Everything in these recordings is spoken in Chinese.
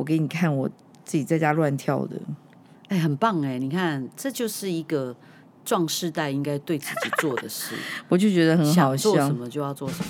我给你看我自己在家乱跳的，哎，很棒哎！你看，这就是一个壮世代应该对自己做的事。我就觉得很好笑，想做什么就要做什么。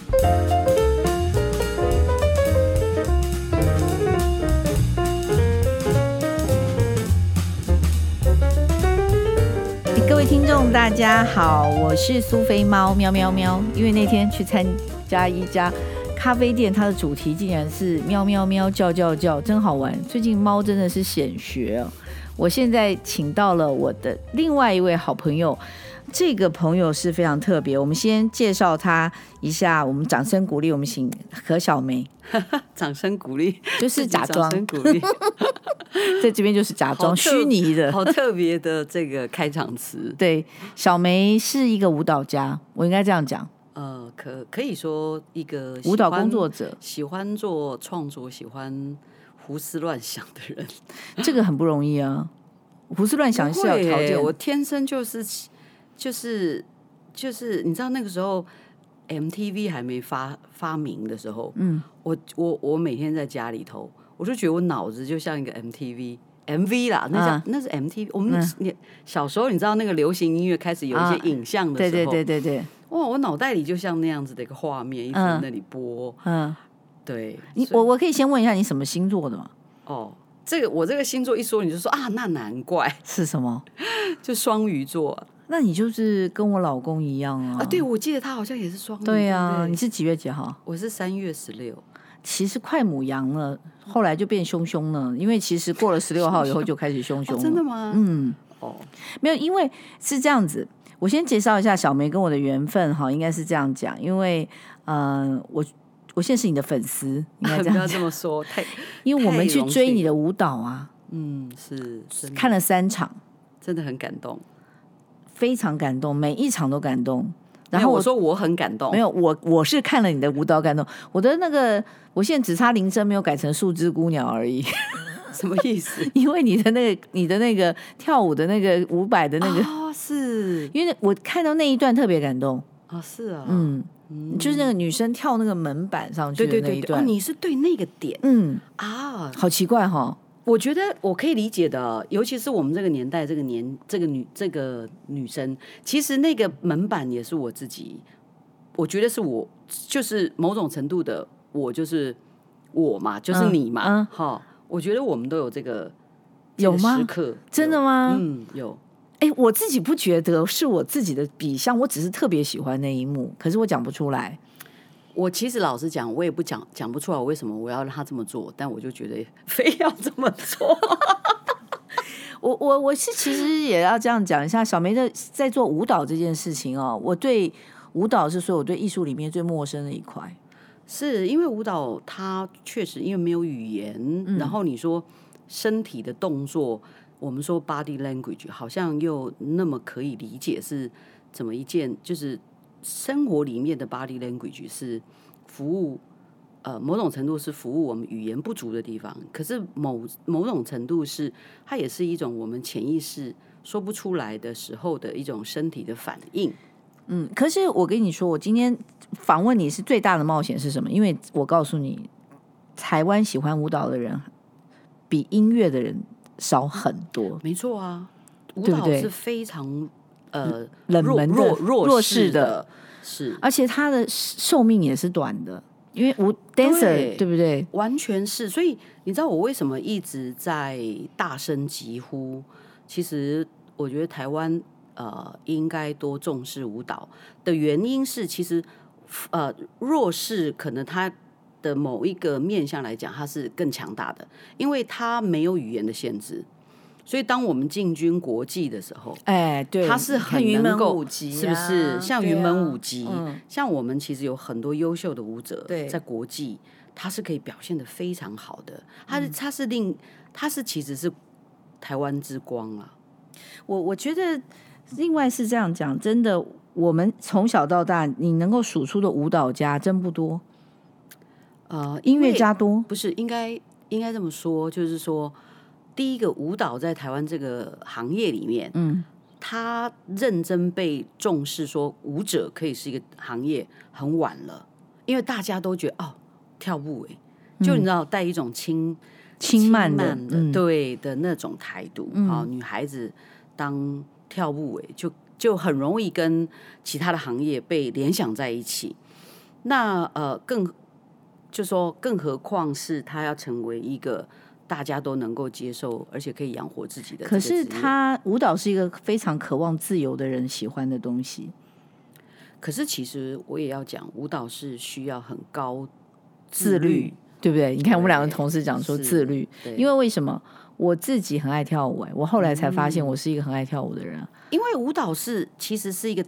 各位听众，大家好，我是苏菲猫，喵喵喵。因为那天去参加一家咖啡店，它的主题竟然是喵喵喵叫叫叫，真好玩。最近猫真的是显学哦。我现在请到了我的另外一位好朋友。这个朋友是非常特别，我们先介绍他一下，我们掌声鼓励，我们请何小梅，掌声鼓励，就是假装鼓励，在这边就是假装虚拟的，好特别的这个开场词。对，小梅是一个舞蹈家，我应该这样讲，呃，可可以说一个舞蹈工作者，喜欢做创作，喜欢胡思乱想的人，这个很不容易啊，胡思乱想是要条件，我天生就是。就是就是，你知道那个时候，MTV 还没发发明的时候，嗯，我我我每天在家里头，我就觉得我脑子就像一个 MTV MV 啦，那叫、啊、那是 MTV。我们你、嗯、小时候，你知道那个流行音乐开始有一些影像的时候，啊、对对对对对，哇，我脑袋里就像那样子的一个画面，一直在那里播，嗯，对。你我我可以先问一下，你什么星座的吗？哦，这个我这个星座一说，你就说啊，那难怪是什么？就双鱼座。那你就是跟我老公一样啊！啊，对，我记得他好像也是双鱼。对呀、啊，你是几月几号？我是三月十六。其实快母羊了，后来就变凶凶了，因为其实过了十六号以后就开始凶凶了。哦。真的吗？嗯，哦，没有，因为是这样子。我先介绍一下小梅跟我的缘分哈，应该是这样讲，因为呃，我我现在是你的粉丝，应该这 样。不要这么说，太，因为我们去追你的舞蹈啊，嗯，是看了三场，真的很感动。非常感动，每一场都感动。然后我，我说我很感动，没有我我是看了你的舞蹈感动。我的那个，我现在只差铃声没有改成树枝姑娘而已。什么意思？因为你的那个你的那个跳舞的那个伍佰的那个，哦，是。因为我看到那一段特别感动。啊，哦，是啊，嗯，嗯，就是那个女生跳那个门板上去的那一段，对对对你是对那个点，嗯。啊，好奇怪哈。我觉得我可以理解的，尤其是我们这个年代，这个年这个女这个女生，其实那个门板也是我自己，我觉得是我，就是某种程度的我，就是我嘛，就是你嘛，嗯，哈，嗯，我觉得我们都有这个有吗？时刻真的吗？嗯，有。哎，我自己不觉得是我自己的笔像，我只是特别喜欢那一幕，可是我讲不出来。我其实老实讲，我也不讲讲不出来我为什么我要让他这么做，但我就觉得非要这么做。我我我是其实也要这样讲一下，小梅的在做舞蹈这件事情哦，我对舞蹈是说我对艺术里面最陌生的一块，是因为舞蹈它确实因为没有语言，嗯、然后你说身体的动作，我们说 body language 好像又那么可以理解是怎么一件就是。生活里面的 body language 是服务，呃，某种程度是服务我们语言不足的地方。可是某某种程度是，它也是一种我们潜意识说不出来的时候的一种身体的反应。嗯，可是我跟你说，我今天访问你是最大的冒险是什么？因为我告诉你，台湾喜欢舞蹈的人比音乐的人少很多。没错啊，舞蹈是非常。呃，冷门的弱弱弱势的，是，而且它的寿命也是短的，因为舞 dancer 对，对不对？完全是，所以你知道我为什么一直在大声疾呼？其实我觉得台湾呃应该多重视舞蹈的原因是，其实呃弱势可能他的某一个面向来讲，他是更强大的，因为他没有语言的限制。所以，当我们进军国际的时候，哎，对，他是很能够，啊、是不是？像云门舞集，像我们其实有很多优秀的舞者，对在国际，他是可以表现的非常好的。他是，他是令，他是其实是台湾之光啊。我我觉得，另外是这样讲，真的，我们从小到大，你能够数出的舞蹈家真不多。呃，音乐家多，不是应该应该这么说，就是说。第一个舞蹈在台湾这个行业里面，嗯，他认真被重视，说舞者可以是一个行业很晚了，因为大家都觉得哦，跳舞哎，就你知道带一种轻轻慢的，的嗯、对的那种态度。好、嗯，女孩子当跳舞诶，就就很容易跟其他的行业被联想在一起。那呃，更就说，更何况是他要成为一个大家都能够接受，而且可以养活自己的。可是他舞蹈是一个非常渴望自由的人喜欢的东西。可是其实我也要讲，舞蹈是需要很高自律。对不对？你看我们两个同事讲说自律，因为为什么？我自己很爱跳舞哎，我后来才发现我是一个很爱跳舞的人。因为舞蹈是其实是一个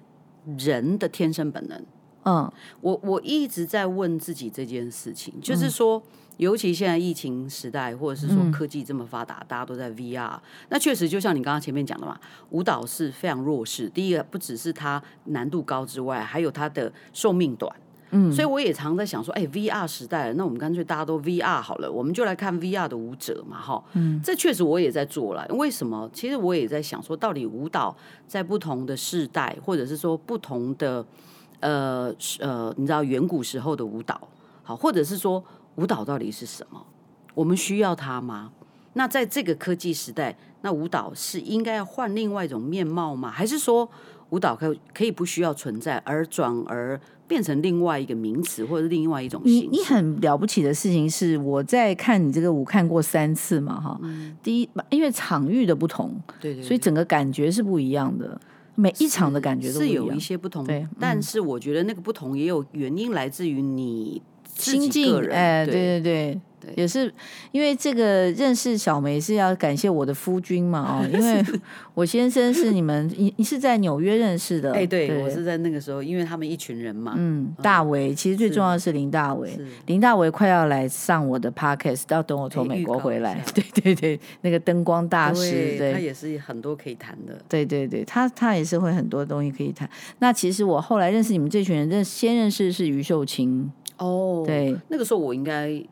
人的天生本能。嗯，我我一直在问自己这件事情，就是说，尤其现在疫情时代，或者是说科技这么发达，大家都在 VR，那确实就像你刚刚前面讲的嘛，舞蹈是非常弱势。第一个不只是它难度高之外，还有它的寿命短。嗯，所以我也常在想说，哎，VR 时代了，那我们干脆大家都 VR 好了，我们就来看 VR 的舞者嘛，哈。嗯，这确实我也在做了。为什么？其实我也在想说，到底舞蹈在不同的世代，或者是说不同的呃呃，你知道远古时候的舞蹈，好，或者是说舞蹈到底是什么？我们需要它吗？那在这个科技时代，那舞蹈是应该要换另外一种面貌吗？还是说舞蹈可可以不需要存在，而转而？变成另外一个名词，或者另外一种形式。你你很了不起的事情是，我在看你这个舞看过三次嘛，哈、嗯。第一，因为场域的不同，对，对对，所以整个感觉是不一样的。每一场的感觉都是有一些不同，对。但是我觉得那个不同也有原因，来自于你自己个人。哎，对对对。也是因为这个认识小梅是要感谢我的夫君嘛，哦，因为我先生是你们，你你是在纽约认识的，哎，对，我是在那个时候，因为他们一群人嘛，嗯，大为，其实最重要的是林大为，林大为快要来上我的 podcast，要等我从美国回来，对对对，那个灯光大师，对，他也是很多可以谈的，对对对，他他也是会很多东西可以谈。那其实我后来认识你们这群人，认先认识是余秀清，哦，对，那个时候我应该。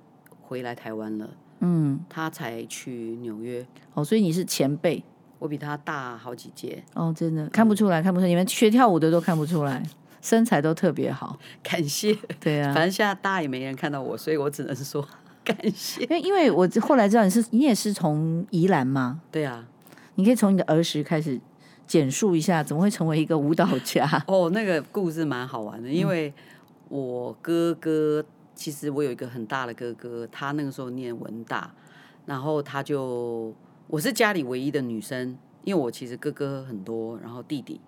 回来台湾了，嗯，他才去纽约，哦，所以你是前辈，我比他大好几届，哦，真的看不出来，看不出来，你们学跳舞的都看不出来，身材都特别好，感谢，对啊，反正现在大家也没人看到我，所以我只能说 感谢，因为因为我后来知道你是你也是从宜兰吗？对啊，你可以从你的儿时开始简述一下，怎么会成为一个舞蹈家？哦，那个故事蛮好玩的，因为我哥哥。其实我有一个很大的哥哥，他那个时候念文大，然后他就我是家里唯一的女生，因为我其实哥哥很多，然后弟弟，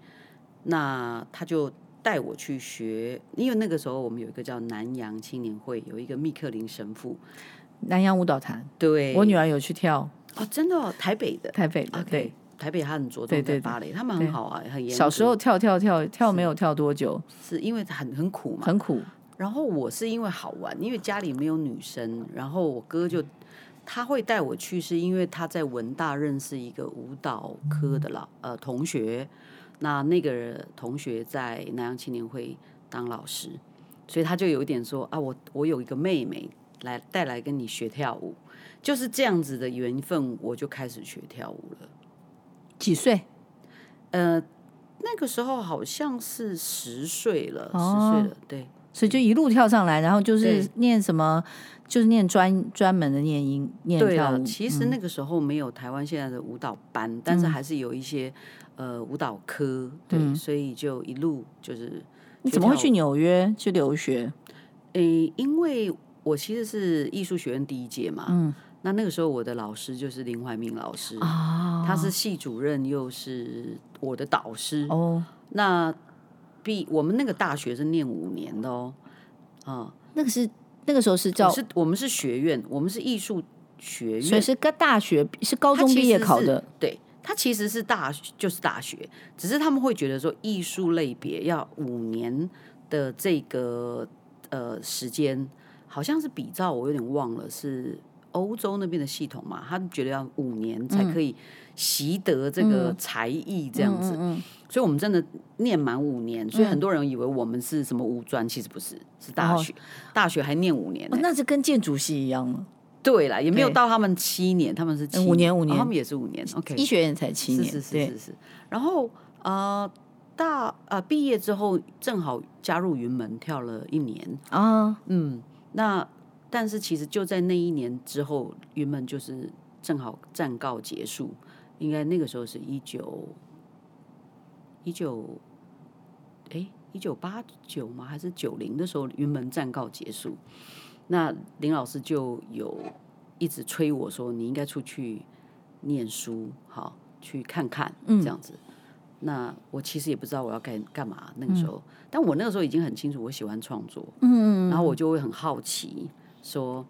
那他就带我去学，因为那个时候我们有一个叫南洋青年会，有一个密克林神父，南洋舞蹈团，对，我女儿有去跳哦，真的，哦，台北。的，台北的，okay, 对，台北他很着重在芭蕾，他们很好啊，很严。小时候跳跳跳跳没有跳多久，是，是因为很很苦嘛，很苦。然后我是因为好玩，因为家里没有女生，然后我哥就他会带我去，是因为他在文大认识一个舞蹈科的老呃同学，那那个同学在南洋青年会当老师，所以他就有一点说啊，我我有一个妹妹来带来跟你学跳舞，就是这样子的缘分，我就开始学跳舞了。几岁？呃，那个时候好像是十岁了，十岁了，对。所以就一路跳上来，然后就是念什么，就是念专专门的念音念跳舞。其实那个时候没有台湾现在的舞蹈班，嗯、但是还是有一些呃舞蹈科。对、嗯，所以就一路就是。你怎么会去纽约去留学？诶，因为我其实是艺术学院第一届嘛。嗯。那那个时候我的老师就是林怀民老师啊，他是系主任又是我的导师哦。那。毕我们那个大学是念五年的哦，啊，那个是那个时候是叫是我们是学院，我们是艺术学院，所以是个大学是高中毕业考的，对，它其实是大就是大学，只是他们会觉得说艺术类别要五年的这个呃时间，好像是比照我有点忘了是欧洲那边的系统嘛，他们觉得要五年才可以习得这个才艺这样子。嗯嗯嗯。所以我们真的念满五年，所以很多人以为我们是什么五专，其实不是，是大学。大学还念五年，哦，那是跟建筑系一样吗？对啦，也没有到他们七年，他们是七五年五年，他们也是五年。OK，医学院才七年，是是是是是。然后呃，大呃毕业之后，正好加入云门跳了一年。啊，嗯，那但是其实就在那一年之后，云门就是正好暂告结束，应该那个时候是一九一九哎一九八九吗？还是九零的时候，云门战告结束。那林老师就有一直催我说：“你应该出去念书，好去看看这样子。嗯”那我其实也不知道我要干干嘛那个时候，嗯、但我那个时候已经很清楚我喜欢创作，嗯，然后我就会很好奇说，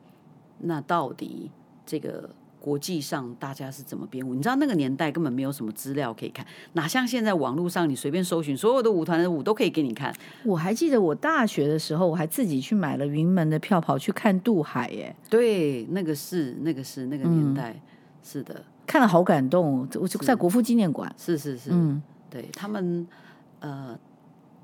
那到底这个国际上大家是怎么编舞？你知道那个年代根本没有什么资料可以看，哪像现在网络上你随便搜寻，所有的舞团的舞都可以给你看。我还记得我大学的时候，我还自己去买了云门的票跑去看渡海，耶。对，那个是那个是那个年代，嗯、是的，看了好感动，我就在国父纪念馆，是是是，嗯。对他们，呃，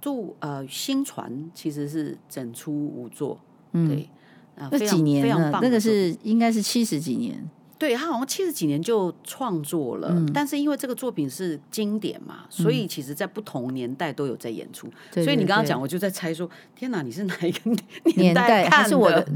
做呃新船其实是整出舞作，嗯、对，啊，那几年呢？那个是应该是七十几年，对他好像七十几年就创作了，嗯、但是因为这个作品是经典嘛，所以其实在不同年代都有在演出。嗯、所以你刚刚讲，我就在猜说，天哪，你是哪一个年代看是我的？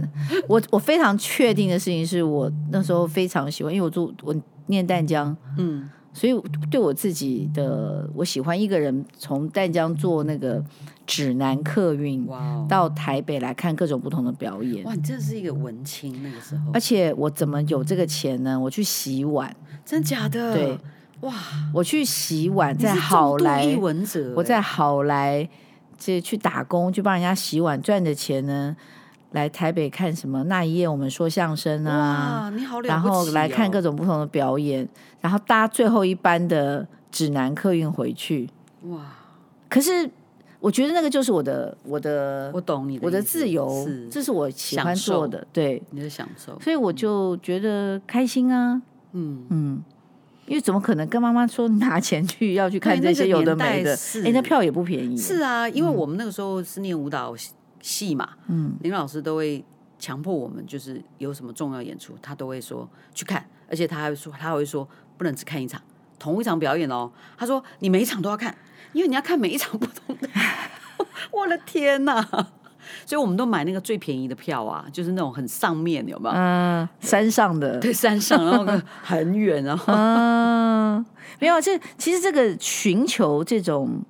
我我非常确定的事情是我那时候非常喜欢，因为我住我念淡江，嗯。所以对我自己的，我喜欢一个人从淡江坐那个指南客运到台北来看各种不同的表演。哇，你真的是一个文青那个时候。而且我怎么有这个钱呢？我去洗碗，真假的？对，哇，我去洗碗，在好来，我在好来这去打工，去帮人家洗碗赚的钱呢。来台北看什么？那一夜我们说相声啊！你好了哦！然后来看各种不同的表演，然后搭最后一班的指南客运回去。哇！可是我觉得那个就是我的我的我懂你的我的自由，是这是我喜欢做的，对你的享受。所以我就觉得开心啊！嗯嗯，因为怎么可能跟妈妈说拿钱去要去看这些有的没的？哎，那票也不便宜。是啊，因为我们那个时候是念舞蹈。戏嘛，嗯，林老师都会强迫我们，就是有什么重要演出，他都会说去看，而且他还会说，他还会说不能只看一场，同一场表演哦。他说你每一场都要看，因为你要看每一场不同的。我的天哪！所以我们都买那个最便宜的票啊，就是那种很上面，有没有？嗯，山上的，对，山上，然后很远，然后嗯，没有，这其实这个寻求这种。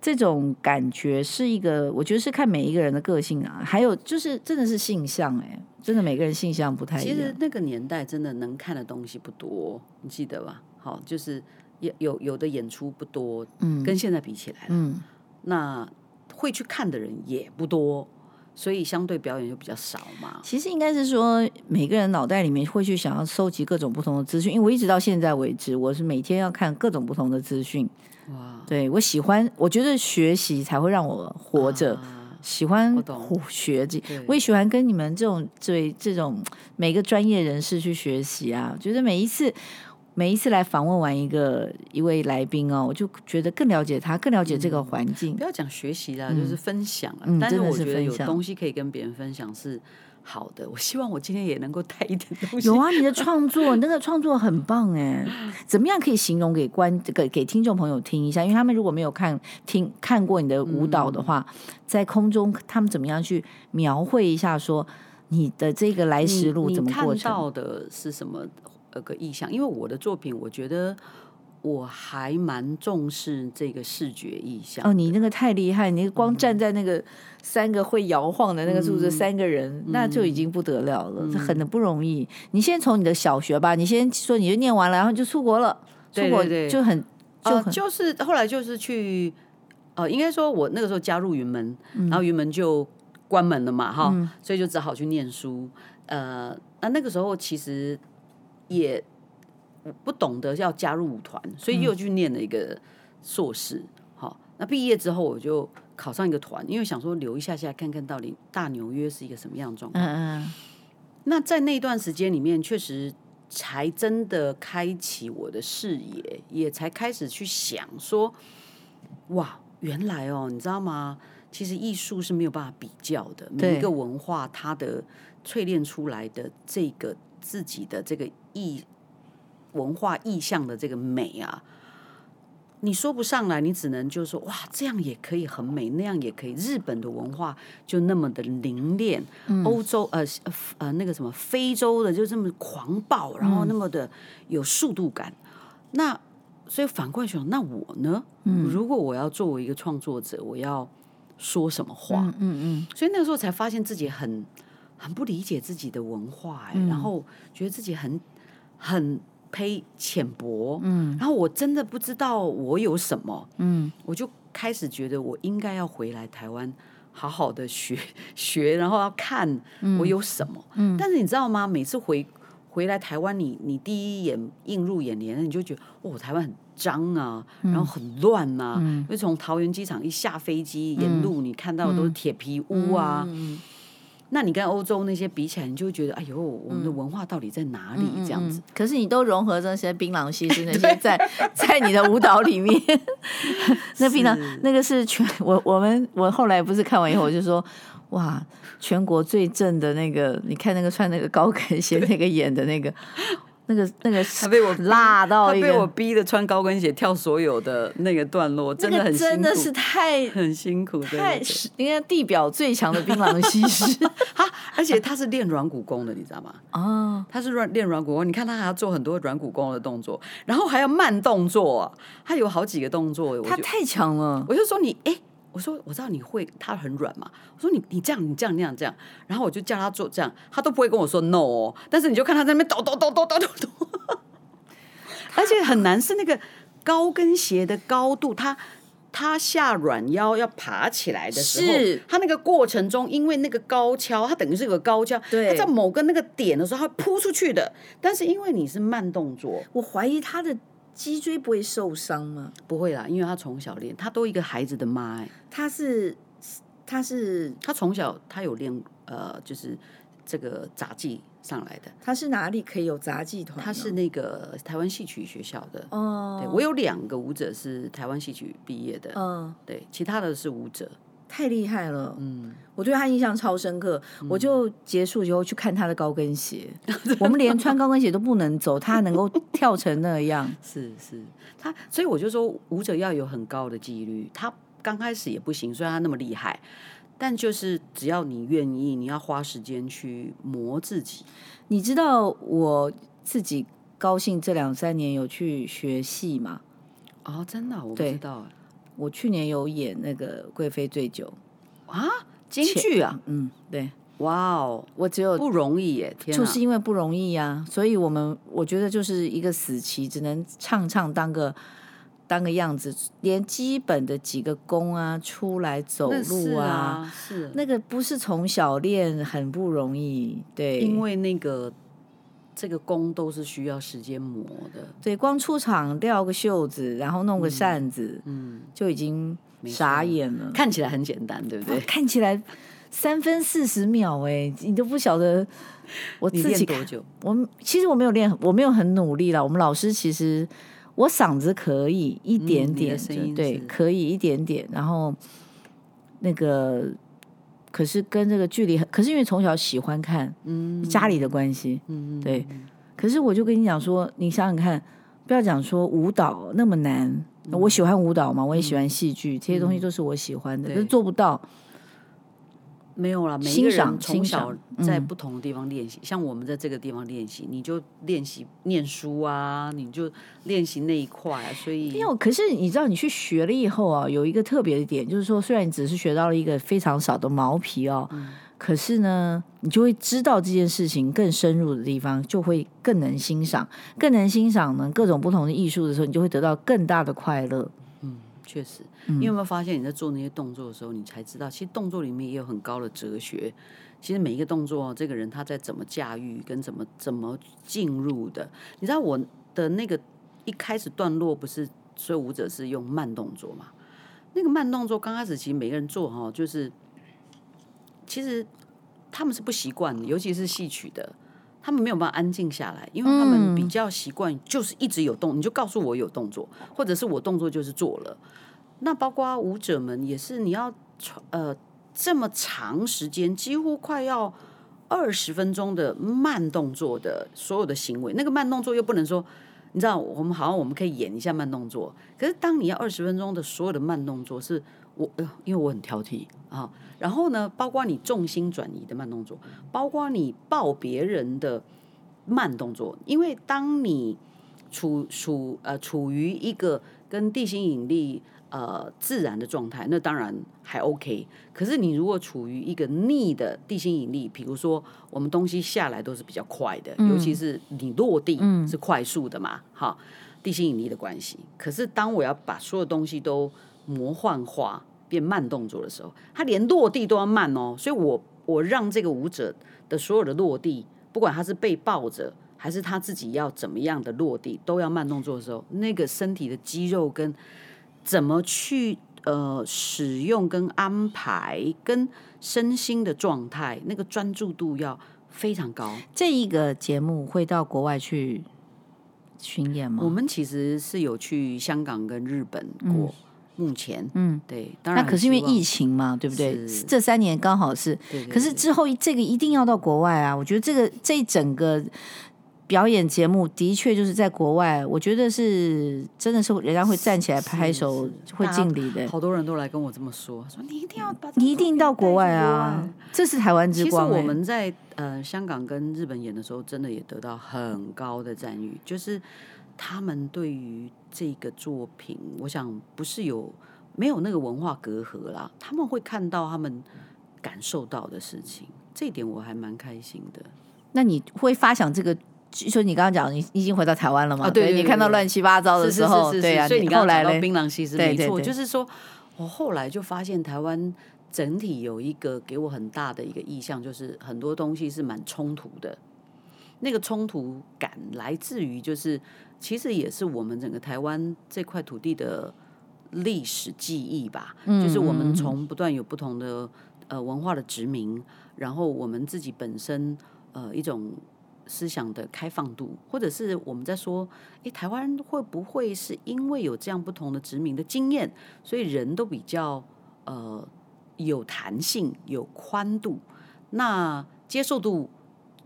这种感觉是一个，我觉得是看每一个人的个性啊，还有就是真的是性向哎，真的每个人性向不太一样。其实那个年代真的能看的东西不多，你记得吧？好，就是有有有的演出不多，嗯，跟现在比起来，嗯，那会去看的人也不多，所以相对表演就比较少嘛。其实应该是说，每个人脑袋里面会去想要收集各种不同的资讯，因为我一直到现在为止，我是每天要看各种不同的资讯。哇，对，我喜欢，我觉得学习才会让我活着。啊、喜欢学习，我，也喜欢跟你们这种对这种每个专业人士去学习啊。觉得每一次每一次来访问完一个一位来宾哦，我就觉得更了解他，更了解这个环境。嗯、不要讲学习啦，就是分享啊。嗯、但是我觉得有东西可以跟别人分享是。好的，我希望我今天也能够带一点东西。有啊，你的创作，你那个创作很棒哎，怎么样可以形容给观这个给听众朋友听一下？因为他们如果没有看听看过你的舞蹈的话，嗯、在空中他们怎么样去描绘一下说你的这个来时路怎么过程？看到的是什么呃个意象？因为我的作品，我觉得。我还蛮重视这个视觉意象哦，你那个太厉害！你光站在那个三个会摇晃的那个柱子，三个人，嗯、那就已经不得了了，这、嗯、很不容易。你先从你的小学吧，你先说你就念完了，然后就出国了，出国就很就就是后来就是去呃，应该说我那个时候加入云门，嗯、然后云门就关门了嘛，哈，嗯、所以就只好去念书。呃，那那个时候其实也。不懂得要加入舞团，所以又去念了一个硕士。好、嗯，那毕业之后我就考上一个团，因为想说留一下下看看到底大纽约是一个什么样的状况。嗯嗯。那在那段时间里面，确实才真的开启我的视野，也才开始去想说，哇，原来哦，你知道吗？其实艺术是没有办法比较的，每一个文化它的淬炼出来的这个自己的这个艺。文化意象的这个美啊，你说不上来，你只能就说哇，这样也可以很美，那样也可以。日本的文化就那么的凝练，嗯、欧洲呃呃那个什么非洲的就这么狂暴，然后那么的有速度感。嗯、那所以反过来想，那我呢？嗯、如果我要作为一个创作者，我要说什么话？嗯嗯。所以那个时候才发现自己很很不理解自己的文化，然后觉得自己很很。胚浅薄，嗯，然后我真的不知道我有什么，嗯，我就开始觉得我应该要回来台湾，好好的学 学，然后要看我有什么，嗯，但是你知道吗？每次回回来台湾，你你第一眼映入眼帘，你就觉得哦，台湾很脏啊，然后很乱啊，嗯，因为从桃园机场一下飞机，沿路你看到的都是铁皮屋啊。那你跟欧洲那些比起来，你就会觉得，哎呦，我们的文化到底在哪里？这样子。可是你都融合这些槟榔西施那些 在 在你的舞蹈里面。那槟榔那个是全我我们我后来不是看完以后我就说，哇，全国最正的那个，你看那个穿那个高跟鞋那个演的那个。那个那个他被我辣到，他被我逼的穿高跟鞋跳所有的那个段落，真的很辛苦，真的是太 很辛苦，太应该地表最强的槟榔西施哈，而且他是练软骨功的，你知道吗？哦，他是软练软骨功，你看他还要做很多软骨功的动作，然后还要慢动作，他有好几个动作，他太强了，我就说你哎。我说我知道你会，他很软嘛。我说你你这样你这样那样这样，然后我就叫他做这样，他都不会跟我说 no 哦。但是你就看他在那边抖抖抖抖抖抖抖，而且很难是那个高跟鞋的高度，他他下软腰要爬起来的时候，他那个过程中，因为那个高跷，他等于是有个高跷，他在某个那个点的时候，他扑出去的。但是因为你是慢动作，我怀疑他的。脊椎不会受伤吗？不会啦，因为他从小练，他都一个孩子的妈哎，他是他是他从小他有练呃，就是这个杂技上来的。他是哪里可以有杂技团？他是那个台湾戏曲学校的哦。对，我有两个舞者是台湾戏曲毕业的，嗯，对，其他的是舞者。太厉害了，嗯，我对他印象超深刻。嗯、我就结束以后去看他的高跟鞋，我们连穿高跟鞋都不能走，他能够跳成那样，是是，他所以我就说舞者要有很高的纪律。他刚开始也不行，虽然他那么厉害，但就是只要你愿意，你要花时间去磨自己。你知道我自己高兴这两三年有去学戏吗？哦，真的，我不知道。我去年有演那个《贵妃醉酒》啊，京剧啊，嗯，对，哇哦，我只有不容易耶，天就是因为不容易呀、啊，所以我们我觉得就是一个死棋，只能唱唱当个当个样子，连基本的几个功啊，出来走路啊，是，啊、是。那个不是从小练很不容易，对，因为那个。这个功都是需要时间磨的，对，光出场吊个袖子，然后弄个扇子，嗯，嗯就已经傻眼了。看起来很简单，对不对？看起来三分四十秒，哎，你都不晓得我自己多久？我其实我没有练，我没有很努力了。我们老师其实我嗓子可以一点点，对，可以一点点。然后那个。可是跟这个距离很，可是因为从小喜欢看，嗯，家里的关系，嗯对。可是我就跟你讲说，你想想看，不要讲说舞蹈那么难，嗯、我喜欢舞蹈嘛，我也喜欢戏剧，嗯、这些东西都是我喜欢的，可是做不到。没有了，每一个人从小在不同的地方练习，像我们在这个地方练习，你就练习念书啊，你就练习那一块，所以没有。可是你知道，你去学了以后啊，有一个特别的点，就是说，虽然你只是学到了一个非常少的毛皮哦，嗯、可是呢，你就会知道这件事情更深入的地方，就会更能欣赏，更能欣赏呢各种不同的艺术的时候，你就会得到更大的快乐。确实，你有没有发现你在做那些动作的时候，你才知道，其实动作里面也有很高的哲学。其实每一个动作，这个人他在怎么驾驭，跟怎么怎么进入的。你知道我的那个一开始段落不是所有舞者是用慢动作嘛？那个慢动作刚开始其实每个人做哈，就是其实他们是不习惯的，尤其是戏曲的。他们没有办法安静下来，因为他们比较习惯就是一直有动，你就告诉我有动作，或者是我动作就是做了。那包括舞者们也是，你要呃这么长时间，几乎快要二十分钟的慢动作的所有的行为，那个慢动作又不能说你知道，我们好像我们可以演一下慢动作，可是当你要二十分钟的所有的慢动作是，我呃，因为我很挑剔啊。然后呢，包括你重心转移的慢动作，包括你抱别人的慢动作，因为当你处处呃处于一个跟地心引力呃自然的状态，那当然还 OK。可是你如果处于一个逆的地心引力，比如说我们东西下来都是比较快的，嗯、尤其是你落地是快速的嘛，哈、嗯，地心引力的关系。可是当我要把所有东西都魔幻化。变慢动作的时候，它连落地都要慢哦，所以我我让这个舞者的所有的落地，不管他是被抱着，还是他自己要怎么样的落地，都要慢动作的时候，那个身体的肌肉跟怎么去呃使用跟安排，跟身心的状态，那个专注度要非常高。这一个节目会到国外去巡演吗？我们其实是有去香港跟日本过。嗯目前，嗯，对，当然，那可是因为疫情嘛，对不对？这三年刚好是，对对对，可是之后这个一定要到国外啊！我觉得这个这整个表演节目的确就是在国外，我觉得是真的是人家会站起来拍手，会敬礼的。好多人都来跟我这么说，说你一定要把你一定到国外啊！这是台湾之光。其实我们在呃香港跟日本演的时候，真的也得到很高的赞誉，就是。他们对于这个作品，我想不是有没有那个文化隔阂啦，他们会看到他们感受到的事情，这一点我还蛮开心的。那你会发想这个，说你刚刚讲你已经回到台湾了嘛？啊、对，对，对，对，你看到乱七八糟的时候，是是是是是对啊，所以你刚刚讲到槟榔西施没错，就是说我后来就发现台湾整体有一个给我很大的一个意向，就是很多东西是蛮冲突的，那个冲突感来自于就是。其实也是我们整个台湾这块土地的历史记忆吧，嗯、就是我们从不断有不同的呃文化的殖民，然后我们自己本身呃一种思想的开放度，或者是我们在说，诶，台湾会不会是因为有这样不同的殖民的经验，所以人都比较呃有弹性、有宽度，那接受度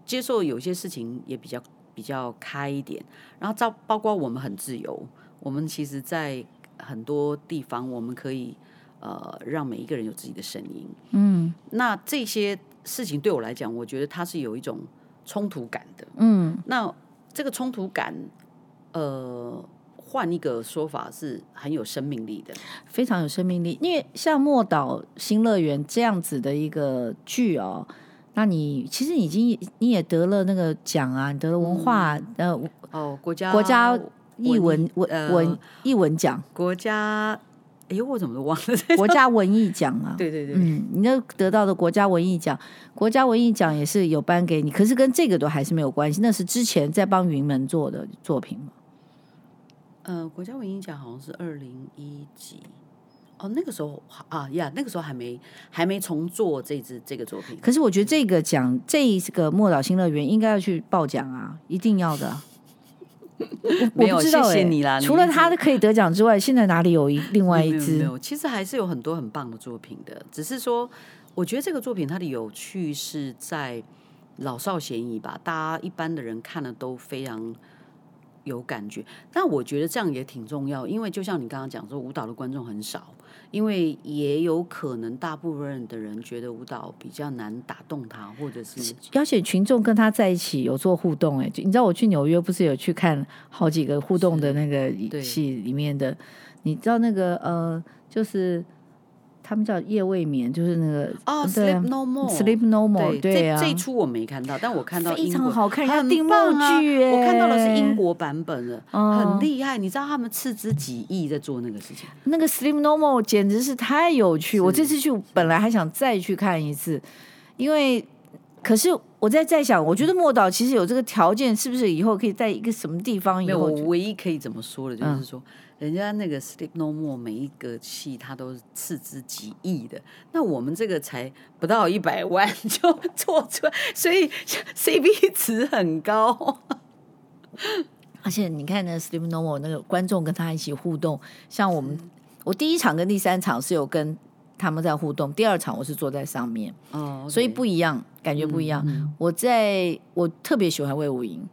接受有些事情也比较。比较开一点，然后包包括我们很自由，我们其实，在很多地方我们可以呃让每一个人有自己的声音。嗯，那这些事情对我来讲，我觉得它是有一种冲突感的。嗯，那这个冲突感，呃，换一个说法是很有生命力的，非常有生命力。因为像《莫岛新乐园》这样子的一个剧哦。那你其实已经你也得了那个奖啊，你得了文化、嗯、呃哦国家国家艺文文文艺文奖，国家哎呦我怎么都忘了国家文艺奖啊，对对对，嗯，你那得到的国家文艺奖，国家文艺奖也是有颁给你，可是跟这个都还是没有关系，那是之前在帮云门做的作品嘛。呃，国家文艺奖好像是二零一几。哦，那个时候啊呀，那个时候还没还没重做这支这个作品。可是我觉得这个奖，这个莫岛新乐园应该要去报奖啊，一定要的。没有，谢谢你啦。除了他可以得奖之外，现在哪里有一另外一支？没有，其实还是有很多很棒的作品的。只是说，我觉得这个作品它的有趣是在老少咸宜吧，大家一般的人看了都非常。有感觉，但我觉得这样也挺重要，因为就像你刚刚讲说，舞蹈的观众很少，因为也有可能大部分的人觉得舞蹈比较难打动他，或者是邀请群众跟他在一起有做互动。哎，你知道我去纽约不是有去看好几个互动的那个戏里面的，你知道那个呃，就是。他们叫夜未眠，就是那个哦，Sleep No More，Sleep No More，对啊，这一出我没看到，但我看到非常好看，很定目剧，我看到的是英国版本的，很厉害。你知道他们斥资几亿在做那个事情？那个 Sleep No More 简直是太有趣，我这次去本来还想再去看一次，因为可是我在在想，我觉得莫岛其实有这个条件，是不是以后可以在一个什么地方？以后我唯一可以怎么说的，就是说。人家那个 Sleep No More 每一个戏，他都是斥资几亿的，那我们这个才不到一百万就做出来，所以 CP 值很高。而且你看那 Sleep No More 那个观众跟他一起互动，像我们，我第一场跟第三场是有跟他们在互动，第二场我是坐在上面，哦，所以不一样，感觉不一样。嗯嗯、我在我特别喜欢魏武营。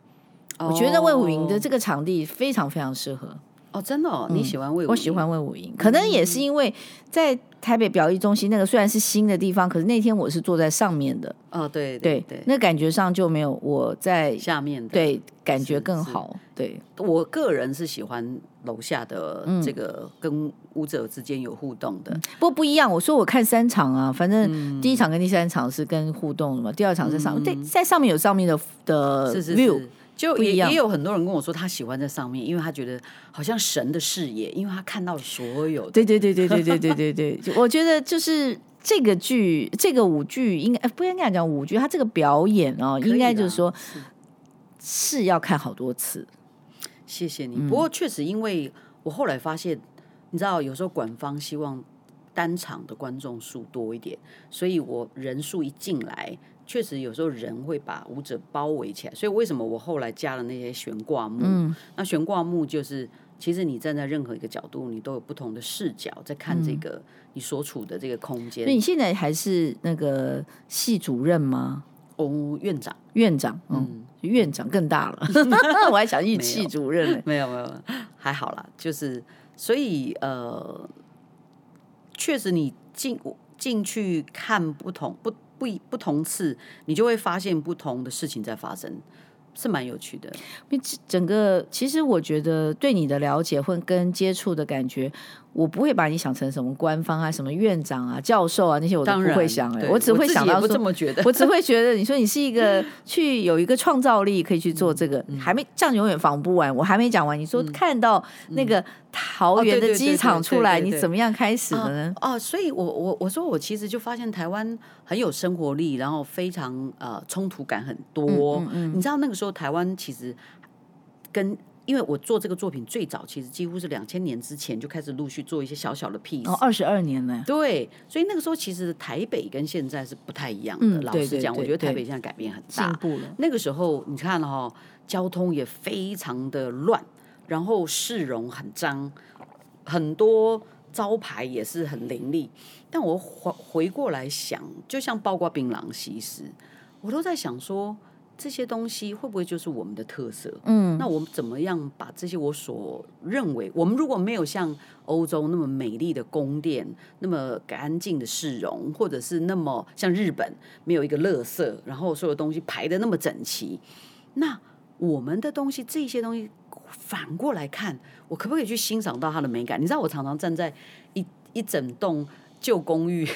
我觉得魏武营的这个场地非常非常适合。哦，真的、哦，你喜欢魏武营？我喜欢魏武营，可能也是因为在台北表艺中心那个虽然是新的地方，可是那天我是坐在上面的。哦，对对对，那感觉上就没有我在下面的，对，感觉更好。对，我个人是喜欢楼下的这个跟舞者之间有互动的。不过不一样，我说我看三场啊，反正第一场跟第三场是跟互动的嘛，第二场在上面，在在上面有上面的的 view。就也也有很多人跟我说，他喜欢在上面，因为他觉得好像神的视野，因为他看到了所有。对对对对对对对对对，我觉得就是这个剧，这个舞剧应该不应该讲舞剧，他这个表演哦，应该就是说是要看好多次。谢谢你。不过确实，因为我后来发现，你知道，有时候管方希望单场的观众数多一点，所以我人数一进来。确实有时候人会把舞者包围起来，所以为什么我后来加了那些悬挂幕？嗯、那悬挂幕就是，其实你站在任何一个角度，你都有不同的视角在看这个你所处的这个空间。所以你现在还是那个系主任吗？哦，院长，院长，嗯，院长更大了，我还想一系主任呢，没有没有，还好啦，就是所以呃，确实你进进去看不同不。不不同次，你就会发现不同的事情在发生，是蛮有趣的。因为整个其实我觉得对你的了解或跟接触的感觉。我不会把你想成什么官方啊、什么院长啊、教授啊那些，我都不会想哎、欸，我只会想到说，这么觉得，我只会觉得你说你是一个 去有一个创造力，可以去做这个，嗯、还没这样永远访不完。我还没讲完，你说看到那个桃园的机场出来，你怎么样开始的呢？哦，所以我我我说我其实就发现台湾很有生活力，然后非常呃冲突感很多。嗯嗯嗯、你知道那个时候台湾其实跟。因为我做这个作品最早，其实几乎是两千年之前就开始陆续做一些小小的 piece。哦，二十二年呢。对，所以那个时候其实台北跟现在是不太一样的。嗯、老实讲，我觉得台北现在改变很大。进步了。那个时候你看哈、哦，交通也非常的乱，然后市容很脏，很多招牌也是很凌厉。但我回回过来想，就像包括槟榔西施，我都在想说。这些东西会不会就是我们的特色？嗯，那我们怎么样把这些我所认为，我们如果没有像欧洲那么美丽的宫殿，那么干净的市容，或者是那么像日本没有一个垃圾，然后所有东西排的那么整齐，那我们的东西这些东西反过来看，我可不可以去欣赏到它的美感？你知道，我常常站在一一整栋旧公寓。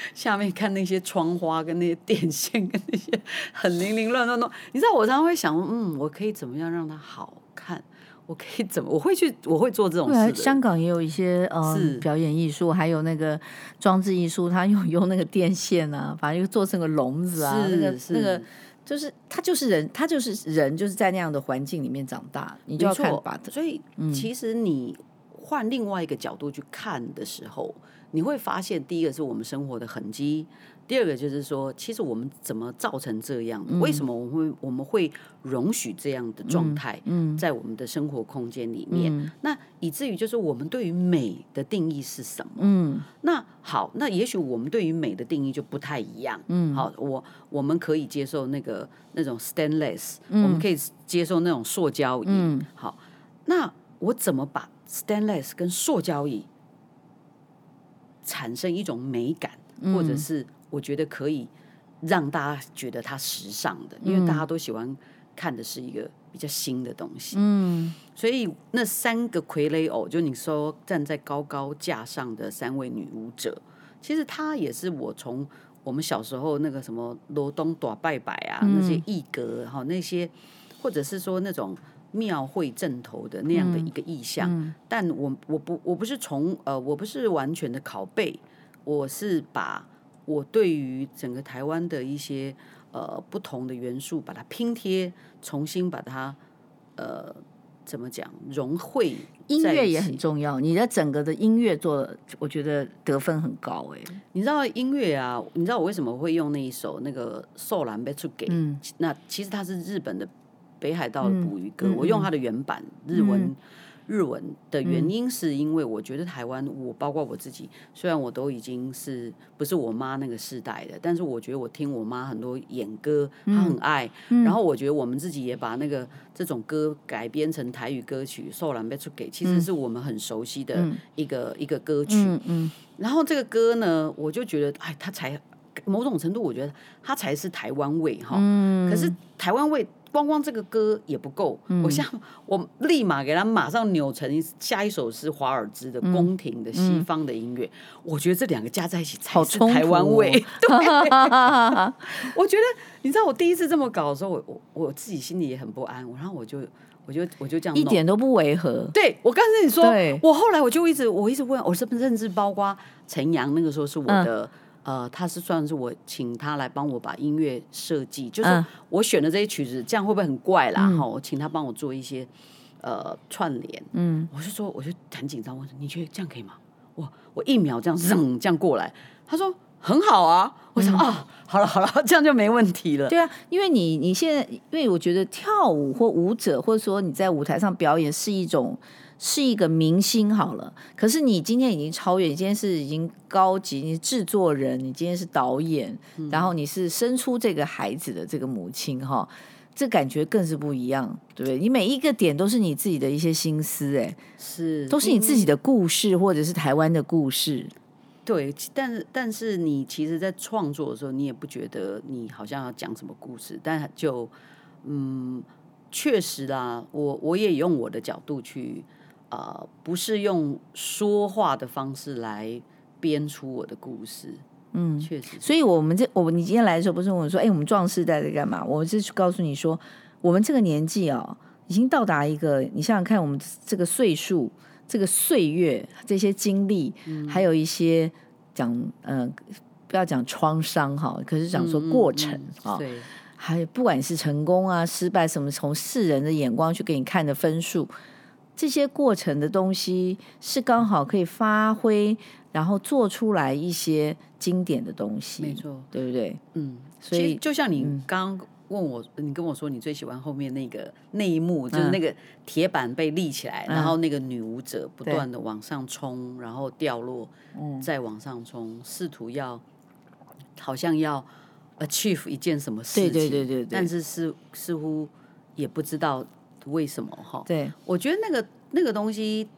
下面看那些窗花跟那些电线跟那些很零零乱乱乱，你知道我常常会想，嗯，我可以怎么样让它好看？我可以怎么？我会去，我会做这种事。香港也有一些呃表演艺术，还有那个装置艺术，它用用那个电线啊，反正又做成个笼子啊，是那个那个就是他就是人，他就是人，就是在那样的环境里面长大，你就要看吧。所以其实你换另外一个角度去看的时候。你会发现，第一个是我们生活的痕迹，第二个就是说，其实我们怎么造成这样？嗯、为什么我们会我们会容许这样的状态？在我们的生活空间里面，嗯、那以至于就是我们对于美的定义是什么？嗯，那好，那也许我们对于美的定义就不太一样。嗯，好，我我们可以接受那个那种 stainless，嗯、我们可以接受那种塑胶椅。嗯，好，那我怎么把 stainless 跟塑胶椅？产生一种美感，或者是我觉得可以让大家觉得它时尚的，嗯、因为大家都喜欢看的是一个比较新的东西。嗯，所以那三个傀儡偶，就你说站在高高架上的三位女舞者，其实她也是我从我们小时候那个什么罗东大拜拜啊，嗯、那些艺阁哈那些，或者是说那种。庙会阵头的那样的一个意象，嗯嗯、但我我不我不是从呃我不是完全的拷贝，我是把我对于整个台湾的一些呃不同的元素把它拼贴，重新把它呃怎么讲融汇。音乐也很重要，你的整个的音乐做的，我觉得得分很高哎。你知道音乐啊？你知道我为什么会用那一首那个《受兰被出给》？嗯，那其实它是日本的。北海道的捕鱼歌，嗯、我用它的原版、嗯、日文，日文的原因，是因为我觉得台湾，我包括我自己，虽然我都已经是不是我妈那个世代的，但是我觉得我听我妈很多演歌，她很爱。然后我觉得我们自己也把那个这种歌改编成台语歌曲，受难被出给，其实是我们很熟悉的一个一个歌曲。然后这个歌呢，我就觉得，哎，它才某种程度，我觉得它才是台湾味哈。可是台湾味。光光这个歌也不够，嗯、我想我立马给他马上扭成下一首是华尔兹的宫廷的西方的音乐，嗯、我觉得这两个加在一起才是台湾味。对，我觉得你知道我第一次这么搞的时候，我我我自己心里也很不安，然后我就我就我就这样一点都不违和。对，我刚才你说，我后来我就一直我一直问，我是不是认知包括陈阳那个时候是我的。嗯呃，他是算是我请他来帮我把音乐设计，就是我选的这些曲子，这样会不会很怪啦？哈、嗯，我请他帮我做一些呃串联。嗯，我就说，我就很紧张，我说你觉得这样可以吗？我我一秒这样扔这样过来，他说很好啊。我想、嗯、啊，好了好了，这样就没问题了。对啊，因为你你现在，因为我觉得跳舞或舞者，或者说你在舞台上表演是一种。是一个明星好了，可是你今天已经超越，你今天是已经高级，你是制作人，你今天是导演，嗯、然后你是生出这个孩子的这个母亲哈，这感觉更是不一样，对不对？你每一个点都是你自己的一些心思，哎，是，都是你自己的故事，或者是台湾的故事。对，但是但是你其实，在创作的时候，你也不觉得你好像要讲什么故事，但就嗯，确实啦，我我也用我的角度去。啊、呃，不是用说话的方式来编出我的故事，嗯，确实。所以，我们这我你今天来的时候，不是问我说，哎，我们壮士在在干嘛？我是去告诉你说，我们这个年纪啊、哦，已经到达一个，你想想看，我们这个岁数、这个岁月、这些经历，嗯、还有一些讲，嗯、呃，不要讲创伤哈，可是讲说过程啊，还有不管是成功啊、失败什么，从世人的眼光去给你看的分数。这些过程的东西是刚好可以发挥，然后做出来一些经典的东西，没错，对不对？嗯，所以就像你刚刚问我，嗯、你跟我说你最喜欢后面那个那一幕，就是那个铁板被立起来，嗯、然后那个女舞者不断的往上冲，然后掉落，嗯、再往上冲，试图要好像要 achieve 一件什么事情，对对对对对，但是似似乎也不知道。为什么哈？对，我觉得那个那个东西，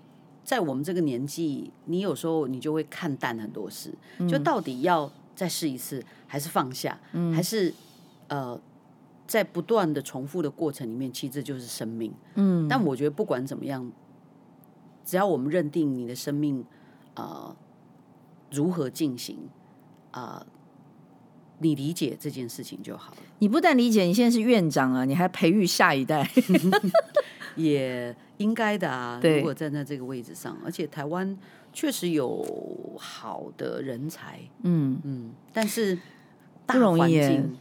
在我们这个年纪，你有时候你就会看淡很多事，嗯、就到底要再试一次，还是放下，嗯、还是呃，在不断的重复的过程里面，其实这就是生命。嗯，但我觉得不管怎么样，只要我们认定你的生命啊、呃、如何进行啊。呃你理解这件事情就好了。你不但理解，你现在是院长啊，你还培育下一代，也应该的啊。如果站在这个位置上，而且台湾确实有好的人才，嗯嗯，但是大环境，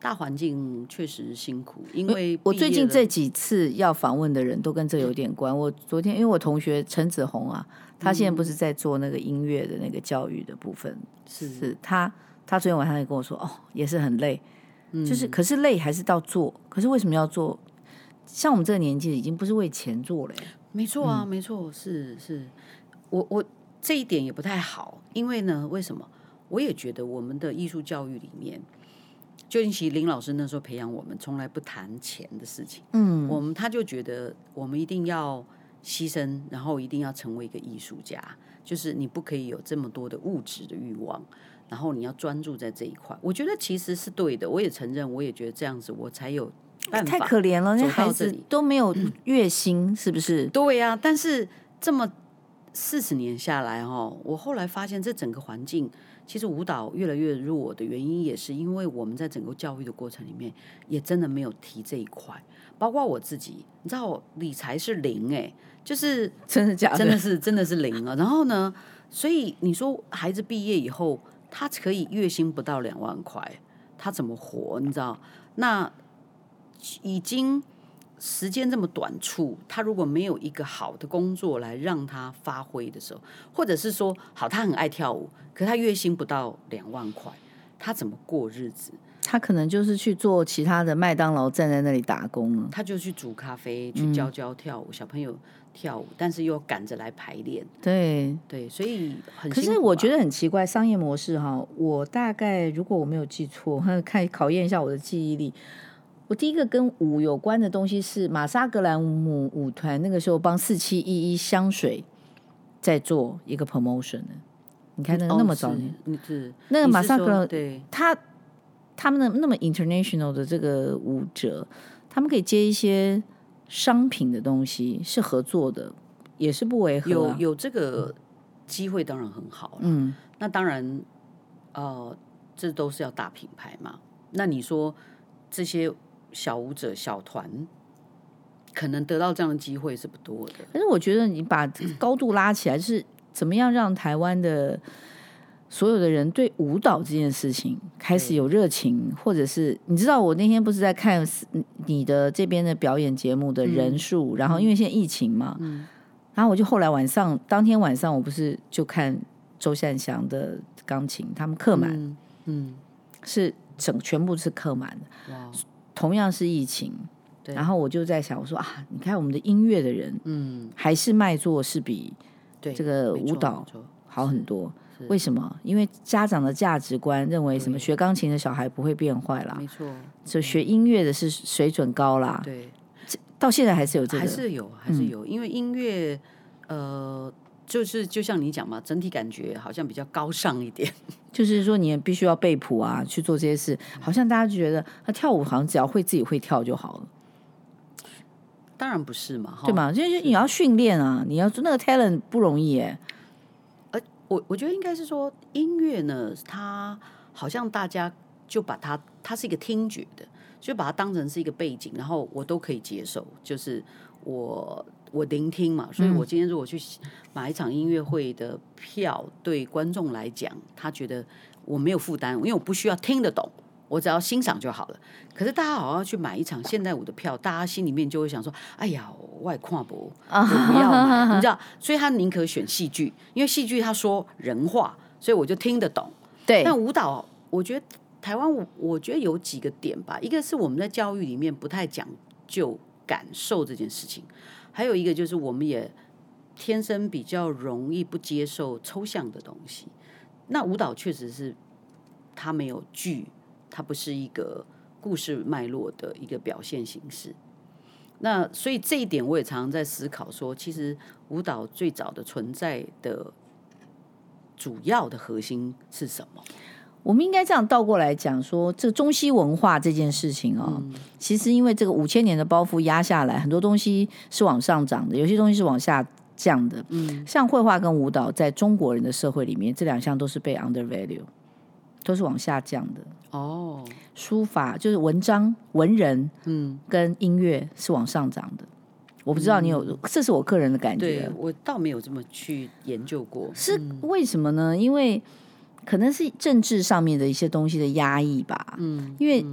大环境确实辛苦。因为我最近这几次要访问的人都跟这有点关。我昨天因为我同学陈子红啊，他现在不是在做那个音乐的那个教育的部分，嗯、是是他。他昨天晚上也跟我说，哦，也是很累，嗯、就是可是累还是到做，可是为什么要做？像我们这个年纪，已经不是为钱做了。没错啊，嗯、没错，是是，我我这一点也不太好，因为呢，为什么？我也觉得我们的艺术教育里面，就其实林老师那时候培养我们，从来不谈钱的事情。嗯，我们他就觉得我们一定要牺牲，然后一定要成为一个艺术家，就是你不可以有这么多的物质的欲望。然后你要专注在这一块，我觉得其实是对的。我也承认，我也觉得这样子我才有办法。太可怜了，那孩子都没有 月薪，嗯、是不是？对呀、啊，但是这么四十年下来，哦，我后来发现这整个环境，其实舞蹈越来越弱的原因，也是因为我们在整个教育的过程里面，也真的没有提这一块。包括我自己，你知道，理财是零哎、欸，就是真的假的？真的是真的是零啊。然后呢，所以你说孩子毕业以后。他可以月薪不到两万块，他怎么活？你知道？那已经时间这么短促，他如果没有一个好的工作来让他发挥的时候，或者是说，好，他很爱跳舞，可他月薪不到两万块，他怎么过日子？他可能就是去做其他的麦当劳，站在那里打工了。他就去煮咖啡，去教教跳舞，嗯、小朋友跳舞，但是又赶着来排练。对对，所以很、啊。可是我觉得很奇怪，商业模式哈，我大概如果我没有记错，看考验一下我的记忆力。我第一个跟舞有关的东西是马莎格兰姆舞团，那个时候帮四七一一香水在做一个 promotion 的。你看那个那么早年，那个马莎格兰，对他。他们的那么 international 的这个舞者，他们可以接一些商品的东西，是合作的，也是不违和、啊。有有这个机会当然很好。嗯，那当然，呃，这都是要大品牌嘛。那你说这些小舞者、小团，可能得到这样的机会是不多的。但是我觉得你把高度拉起来，就是怎么样让台湾的。所有的人对舞蹈这件事情开始有热情，或者是你知道，我那天不是在看你的这边的表演节目的人数，嗯、然后因为现在疫情嘛，嗯、然后我就后来晚上当天晚上我不是就看周善祥的钢琴，他们客满，嗯，嗯。是整全部是客满的，同样是疫情，然后我就在想，我说啊，你看我们的音乐的人，嗯，还是卖座是比这个舞蹈好很多。为什么？因为家长的价值观认为什么学钢琴的小孩不会变坏啦，没错，就学音乐的是水准高啦。对，到现在还是有这个，还是有，还是有。嗯、因为音乐，呃，就是就像你讲嘛，整体感觉好像比较高尚一点。就是说，你也必须要背谱啊，去做这些事。好像大家就觉得他跳舞好像只要会自己会跳就好了。当然不是嘛，对嘛？就是你要训练啊，你要做那个 talent 不容易哎。我我觉得应该是说，音乐呢，它好像大家就把它，它是一个听觉的，就把它当成是一个背景，然后我都可以接受，就是我我聆听嘛。所以我今天如果去买一场音乐会的票，对观众来讲，他觉得我没有负担，因为我不需要听得懂。我只要欣赏就好了。可是大家好像去买一场现代舞的票，大家心里面就会想说：“哎呀，外跨博不，我不要买。”你知道，所以他宁可选戏剧，因为戏剧他说人话，所以我就听得懂。对。但舞蹈，我觉得台湾舞，我觉得有几个点吧。一个是我们在教育里面不太讲究感受这件事情，还有一个就是我们也天生比较容易不接受抽象的东西。那舞蹈确实是它没有剧。它不是一个故事脉络的一个表现形式，那所以这一点我也常常在思考说，其实舞蹈最早的存在的主要的核心是什么？我们应该这样倒过来讲说，这个中西文化这件事情啊、哦，嗯、其实因为这个五千年的包袱压下来，很多东西是往上涨的，有些东西是往下降的。嗯，像绘画跟舞蹈，在中国人的社会里面，这两项都是被 undervalue。都是往下降的哦，书法就是文章文人，嗯，跟音乐是往上涨的。我不知道你有，这是我个人的感觉。对，我倒没有这么去研究过，是为什么呢？因为可能是政治上面的一些东西的压抑吧。嗯，因为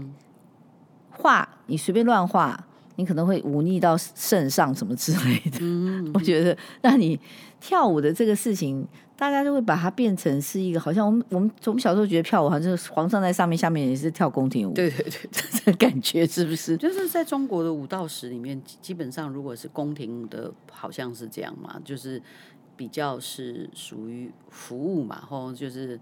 画你随便乱画，你可能会忤逆到圣上什么之类的。嗯，我觉得那你跳舞的这个事情。大家就会把它变成是一个，好像我们我们我们小时候觉得跳舞好像是皇上在上面，下面也是跳宫廷舞。对对对，这感觉是不是？就是在中国的舞蹈史里面，基本上如果是宫廷的，好像是这样嘛，就是比较是属于服务嘛，吼，就是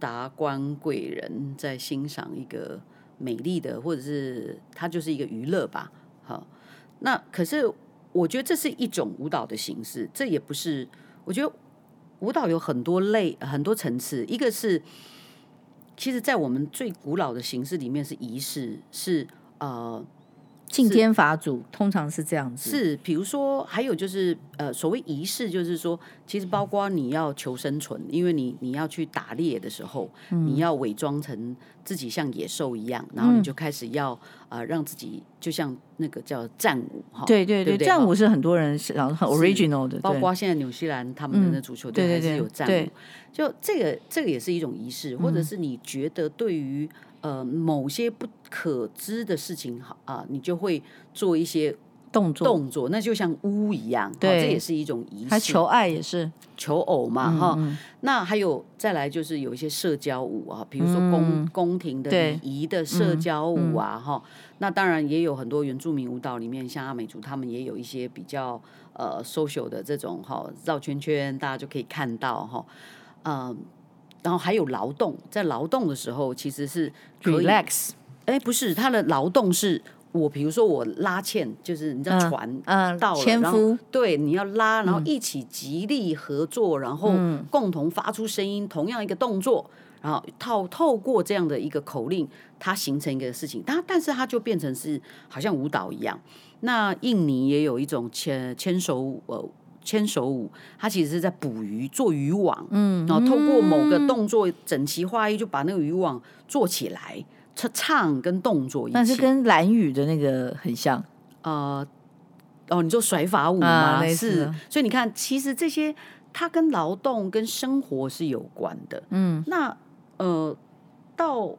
达官贵人在欣赏一个美丽的，或者是它就是一个娱乐吧。好，那可是我觉得这是一种舞蹈的形式，这也不是我觉得。舞蹈有很多类、很多层次。一个是，其实，在我们最古老的形式里面是仪式，是呃。敬天法祖通常是这样子，是比如说还有就是呃所谓仪式，就是说其实包括你要求生存，因为你你要去打猎的时候，嗯、你要伪装成自己像野兽一样，然后你就开始要啊、呃、让自己就像那个叫战舞哈，对对对，战舞是很多人然后很 original 的，包括现在纽西兰他们的那足球队还是有战舞，嗯、对对对对就这个这个也是一种仪式，或者是你觉得对于。呃，某些不可知的事情，好啊，你就会做一些动作动作，那就像巫一样，对，这也是一种仪式。他求爱也是求偶嘛，哈、嗯嗯。那还有再来就是有一些社交舞啊，比如说宫、嗯、宫廷的礼仪的社交舞啊，哈。那当然也有很多原住民舞蹈里面，像阿美族他们也有一些比较呃 social 的这种哈绕圈圈，大家就可以看到哈，嗯。然后还有劳动，在劳动的时候其实是 relax。哎，不是，他的劳动是我，比如说我拉纤，就是你知道船嗯，到了，纤夫，对，你要拉，然后一起极力合作，然后共同发出声音，同样一个动作，然后透透过这样的一个口令，它形成一个事情，它但是它就变成是好像舞蹈一样。那印尼也有一种牵牵手舞。呃牵手舞，它其实是在捕鱼，做渔网，嗯，然后透过某个动作整齐划一，就把那个渔网做起来，唱唱跟动作一起，但是跟蓝雨的那个很像，呃，哦，你说甩法舞吗？啊、是，所以你看，其实这些它跟劳动跟生活是有关的，嗯，那呃，到。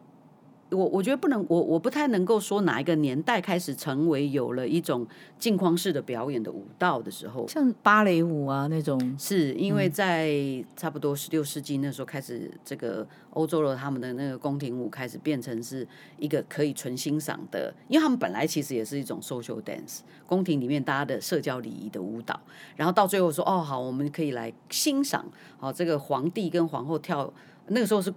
我我觉得不能，我我不太能够说哪一个年代开始成为有了一种镜框式的表演的舞蹈的时候，像芭蕾舞啊那种，是因为在差不多十六世纪那时候开始，这个欧洲的他们的那个宫廷舞开始变成是一个可以纯欣赏的，因为他们本来其实也是一种 social dance，宫廷里面大家的社交礼仪的舞蹈，然后到最后说哦好，我们可以来欣赏，好这个皇帝跟皇后跳，那个时候是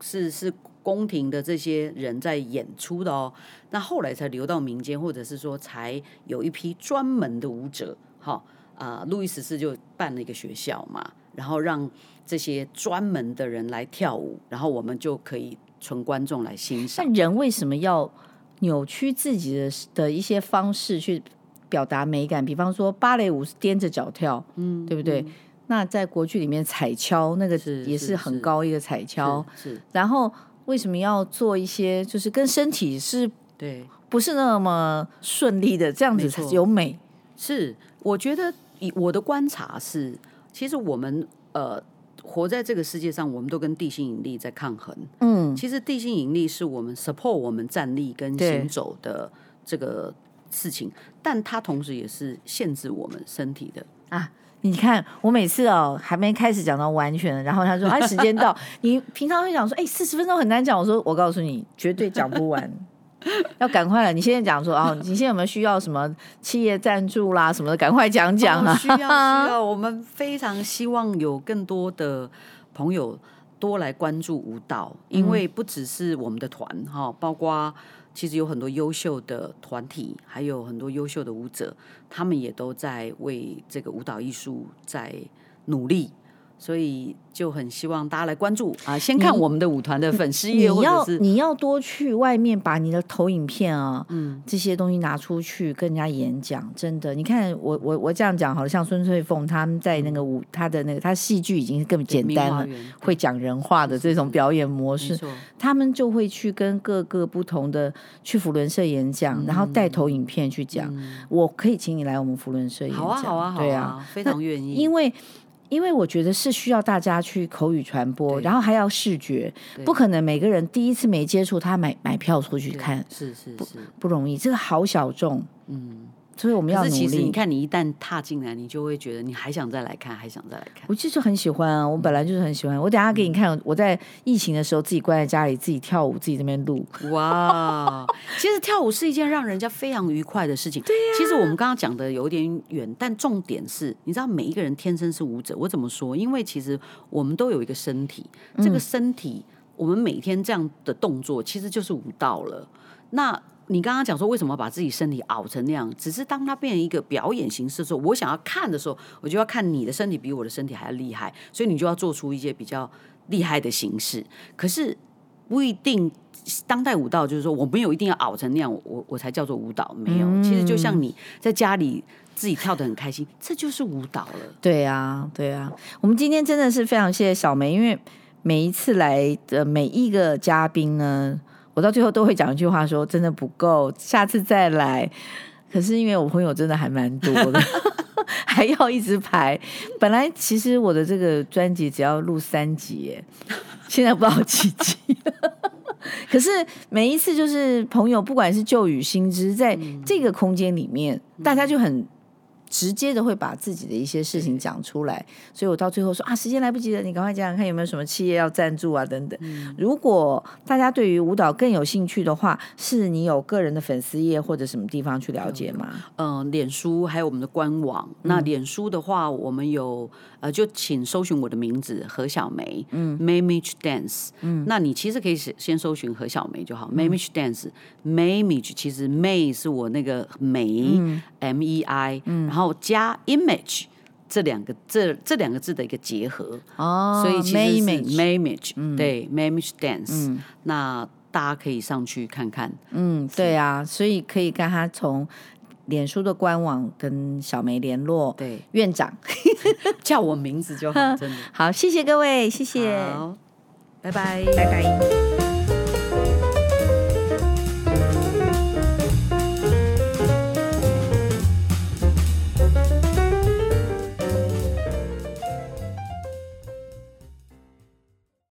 是是。宫廷的这些人在演出的哦，那后来才流到民间，或者是说才有一批专门的舞者，哈啊，路易十四就办了一个学校嘛，然后让这些专门的人来跳舞，然后我们就可以纯观众来欣赏。那人为什么要扭曲自己的的一些方式去表达美感？比方说芭蕾舞是踮着脚跳，嗯，对不对？嗯、那在国剧里面踩跷，那个也是很高一个踩跷，是，是，是，然后。为什么要做一些就是跟身体是对不是那么顺利的这样子才有美？是我觉得以我的观察是，其实我们呃活在这个世界上，我们都跟地心引力在抗衡。嗯，其实地心引力是我们 support 我们站立跟行走的这个事情，但它同时也是限制我们身体的啊。你看，我每次哦还没开始讲到完全，然后他说：“哎，时间到。”你平常会讲说：“哎，四十分钟很难讲。”我说：“我告诉你，绝对讲不完，要赶快了。”你现在讲说：“哦，你现在有没有需要什么企业赞助啦什么的？赶快讲讲啊！”需要需要，我们非常希望有更多的朋友多来关注舞蹈，因为不只是我们的团哈，包括。其实有很多优秀的团体，还有很多优秀的舞者，他们也都在为这个舞蹈艺术在努力。所以就很希望大家来关注啊！先看我们的舞团的粉丝页，或者是你要多去外面把你的投影片啊，嗯，这些东西拿出去跟人家演讲。真的，你看我我我这样讲好了，像孙翠凤他们在那个舞，他的那个他戏剧已经更简单了，会讲人话的这种表演模式，他们就会去跟各个不同的去福伦社演讲，嗯、然后带投影片去讲、嗯。我可以请你来我们福伦社演讲，好啊好啊好啊，对啊，非常愿意，因为。因为我觉得是需要大家去口语传播，然后还要视觉，不可能每个人第一次没接触，他买买票出去看，是是是，不不容易，这个好小众，嗯。所以我们要努力。其实你看，你一旦踏进来，你就会觉得你还想再来看，还想再来看。我就是很喜欢啊，我本来就是很喜欢。我等下给你看，我在疫情的时候自己关在家里，自己跳舞，自己这边录。哇，其实跳舞是一件让人家非常愉快的事情。对呀。其实我们刚刚讲的有点远，但重点是，你知道每一个人天生是舞者。我怎么说？因为其实我们都有一个身体，这个身体，我们每天这样的动作，其实就是舞蹈了。那。你刚刚讲说为什么把自己身体熬成那样？只是当它变成一个表演形式的时候，我想要看的时候，我就要看你的身体比我的身体还要厉害，所以你就要做出一些比较厉害的形式。可是不一定，当代舞蹈就是说我没有一定要熬成那样，我我才叫做舞蹈。没有，其实就像你在家里自己跳得很开心，这就是舞蹈了。对啊，对啊。我们今天真的是非常谢谢小梅，因为每一次来的每一个嘉宾呢。我到最后都会讲一句话说，说真的不够，下次再来。可是因为我朋友真的还蛮多的，还要一直排。本来其实我的这个专辑只要录三集，现在不知道几集。可是每一次就是朋友，不管是旧与新知，在这个空间里面，嗯、大家就很。直接的会把自己的一些事情讲出来，所以我到最后说啊，时间来不及了，你赶快讲讲看有没有什么企业要赞助啊等等。嗯、如果大家对于舞蹈更有兴趣的话，是你有个人的粉丝页或者什么地方去了解吗？嗯、呃，脸书还有我们的官网。嗯、那脸书的话，我们有呃，就请搜寻我的名字何小梅，嗯，May Mich Dance，嗯，那你其实可以先先搜寻何小梅就好，May Mich Dance，May Mich 其实 May 是我那个美、嗯、M E I，嗯。然后加 image 这两个这这两个字的一个结合哦，所以其实是 May-Mage、嗯、对 May-Mage Dance，、嗯、那大家可以上去看看。嗯，对啊，所以可以跟他从脸书的官网跟小梅联络。对，院长 叫我名字就好，真的。好，谢谢各位，谢谢，好，拜拜，拜拜。